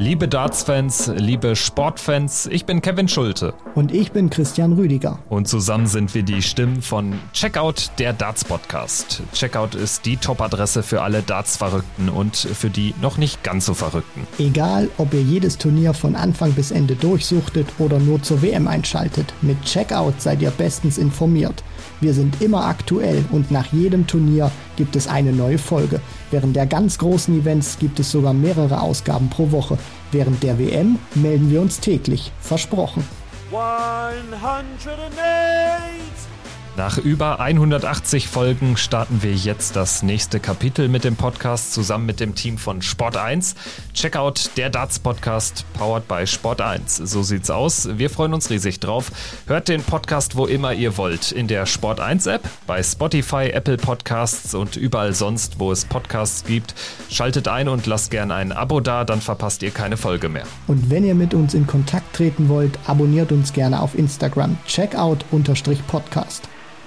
Liebe Darts-Fans, liebe Sportfans, ich bin Kevin Schulte. Und ich bin Christian Rüdiger. Und zusammen sind wir die Stimmen von Checkout, der Darts-Podcast. Checkout ist die Top-Adresse für alle Darts-Verrückten und für die noch nicht ganz so Verrückten. Egal, ob ihr jedes Turnier von Anfang bis Ende durchsuchtet oder nur zur WM einschaltet, mit Checkout seid ihr bestens informiert. Wir sind immer aktuell und nach jedem Turnier gibt es eine neue Folge. Während der ganz großen Events gibt es sogar mehrere Ausgaben pro Woche. Während der WM melden wir uns täglich. Versprochen. 108. Nach über 180 Folgen starten wir jetzt das nächste Kapitel mit dem Podcast zusammen mit dem Team von Sport 1. Checkout der Darts Podcast powered by Sport 1. So sieht's aus. Wir freuen uns riesig drauf. Hört den Podcast wo immer ihr wollt. In der Sport 1 App, bei Spotify, Apple Podcasts und überall sonst, wo es Podcasts gibt. Schaltet ein und lasst gerne ein Abo da, dann verpasst ihr keine Folge mehr. Und wenn ihr mit uns in Kontakt treten wollt, abonniert uns gerne auf Instagram. Checkout-Podcast.